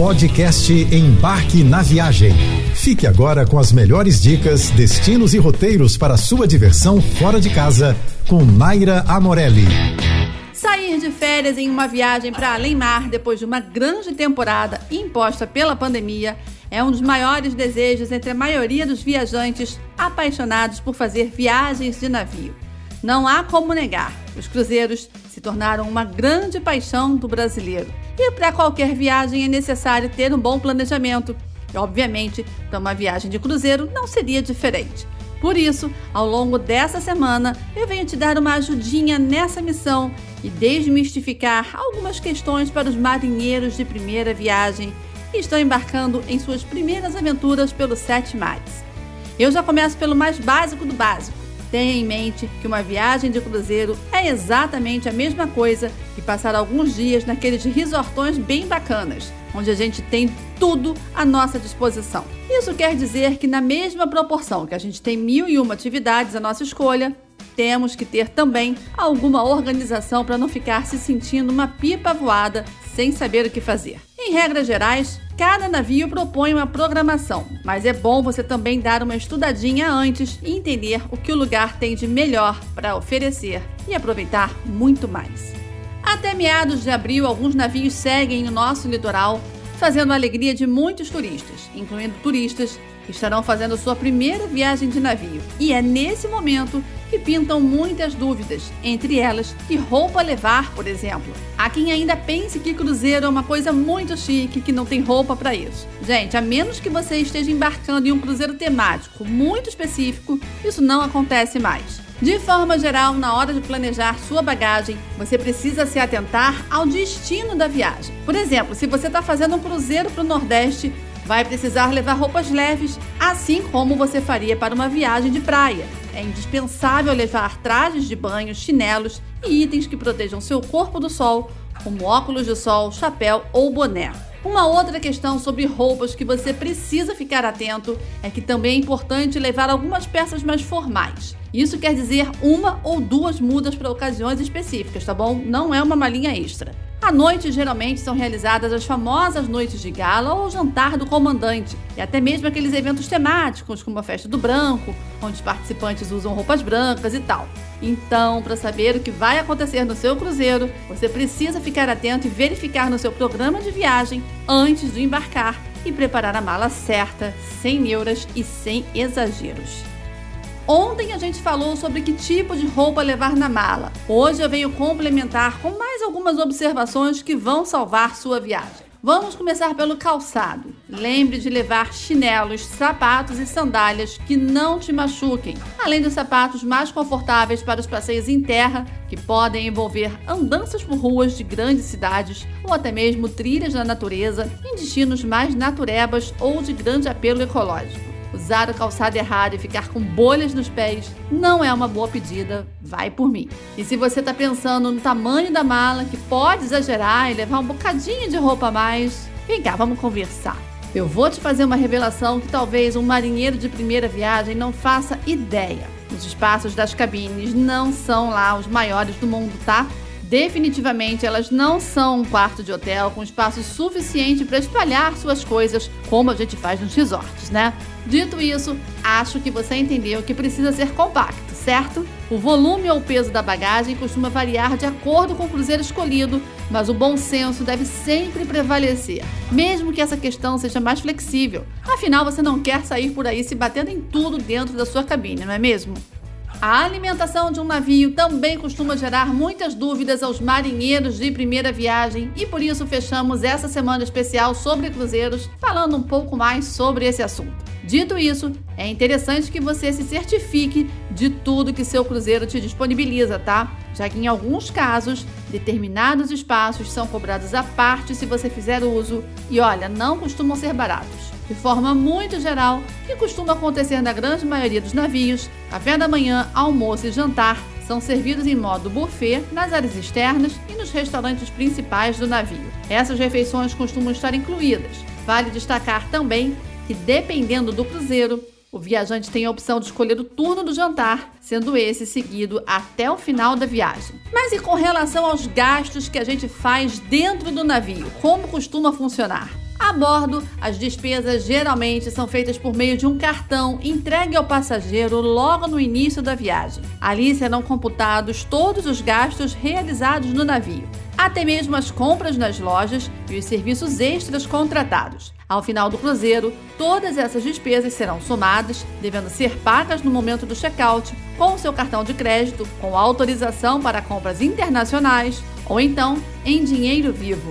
Podcast Embarque na Viagem. Fique agora com as melhores dicas, destinos e roteiros para sua diversão fora de casa com Naira Amorelli. Sair de férias em uma viagem para além mar depois de uma grande temporada imposta pela pandemia é um dos maiores desejos entre a maioria dos viajantes apaixonados por fazer viagens de navio. Não há como negar, os cruzeiros se tornaram uma grande paixão do brasileiro. E para qualquer viagem é necessário ter um bom planejamento. E, obviamente, para uma viagem de cruzeiro não seria diferente. Por isso, ao longo dessa semana, eu venho te dar uma ajudinha nessa missão e desmistificar algumas questões para os marinheiros de primeira viagem que estão embarcando em suas primeiras aventuras pelos sete mares. Eu já começo pelo mais básico do básico. Tenha em mente que uma viagem de cruzeiro é exatamente a mesma coisa que passar alguns dias naqueles resortões bem bacanas, onde a gente tem tudo à nossa disposição. Isso quer dizer que, na mesma proporção que a gente tem mil e uma atividades à nossa escolha, temos que ter também alguma organização para não ficar se sentindo uma pipa voada sem saber o que fazer. Em regras gerais, cada navio propõe uma programação, mas é bom você também dar uma estudadinha antes e entender o que o lugar tem de melhor para oferecer e aproveitar muito mais. Até meados de abril, alguns navios seguem o nosso litoral, fazendo a alegria de muitos turistas, incluindo turistas que estarão fazendo sua primeira viagem de navio. E é nesse momento que pintam muitas dúvidas, entre elas que roupa levar, por exemplo. Há quem ainda pense que cruzeiro é uma coisa muito chique, que não tem roupa para isso. Gente, a menos que você esteja embarcando em um cruzeiro temático muito específico, isso não acontece mais. De forma geral, na hora de planejar sua bagagem, você precisa se atentar ao destino da viagem. Por exemplo, se você está fazendo um cruzeiro para o Nordeste, vai precisar levar roupas leves, assim como você faria para uma viagem de praia. É indispensável levar trajes de banho, chinelos e itens que protejam seu corpo do sol, como óculos de sol, chapéu ou boné. Uma outra questão sobre roupas que você precisa ficar atento é que também é importante levar algumas peças mais formais. Isso quer dizer uma ou duas mudas para ocasiões específicas, tá bom? Não é uma malinha extra. À noite, geralmente, são realizadas as famosas noites de gala ou jantar do comandante, e até mesmo aqueles eventos temáticos, como a Festa do Branco, onde os participantes usam roupas brancas e tal. Então, para saber o que vai acontecer no seu cruzeiro, você precisa ficar atento e verificar no seu programa de viagem antes de embarcar e preparar a mala certa, sem neuras e sem exageros. Ontem a gente falou sobre que tipo de roupa levar na mala. Hoje eu venho complementar com mais algumas observações que vão salvar sua viagem. Vamos começar pelo calçado. Lembre de levar chinelos, sapatos e sandálias que não te machuquem, além dos sapatos mais confortáveis para os passeios em terra, que podem envolver andanças por ruas de grandes cidades ou até mesmo trilhas na natureza em destinos mais naturebas ou de grande apelo ecológico. Usar o calçado errado e ficar com bolhas nos pés não é uma boa pedida, vai por mim. E se você está pensando no tamanho da mala, que pode exagerar e levar um bocadinho de roupa a mais, vem cá, vamos conversar. Eu vou te fazer uma revelação que talvez um marinheiro de primeira viagem não faça ideia. Os espaços das cabines não são lá os maiores do mundo, tá? Definitivamente elas não são um quarto de hotel com espaço suficiente para espalhar suas coisas como a gente faz nos resorts, né? Dito isso, acho que você entendeu que precisa ser compacto, certo? O volume ou peso da bagagem costuma variar de acordo com o cruzeiro escolhido, mas o bom senso deve sempre prevalecer, mesmo que essa questão seja mais flexível. Afinal, você não quer sair por aí se batendo em tudo dentro da sua cabine, não é mesmo? A alimentação de um navio também costuma gerar muitas dúvidas aos marinheiros de primeira viagem e por isso fechamos essa semana especial sobre cruzeiros falando um pouco mais sobre esse assunto. Dito isso, é interessante que você se certifique de tudo que seu cruzeiro te disponibiliza, tá? Já que em alguns casos, determinados espaços são cobrados à parte se você fizer uso e olha, não costumam ser baratos. De forma muito geral, que costuma acontecer na grande maioria dos navios, café da manhã, almoço e jantar são servidos em modo buffet nas áreas externas e nos restaurantes principais do navio. Essas refeições costumam estar incluídas. Vale destacar também que, dependendo do cruzeiro, o viajante tem a opção de escolher o turno do jantar, sendo esse seguido até o final da viagem. Mas e com relação aos gastos que a gente faz dentro do navio? Como costuma funcionar? A bordo, as despesas geralmente são feitas por meio de um cartão entregue ao passageiro logo no início da viagem. Ali serão computados todos os gastos realizados no navio, até mesmo as compras nas lojas e os serviços extras contratados. Ao final do cruzeiro, todas essas despesas serão somadas, devendo ser pagas no momento do check-out, com seu cartão de crédito, com autorização para compras internacionais ou então em dinheiro vivo.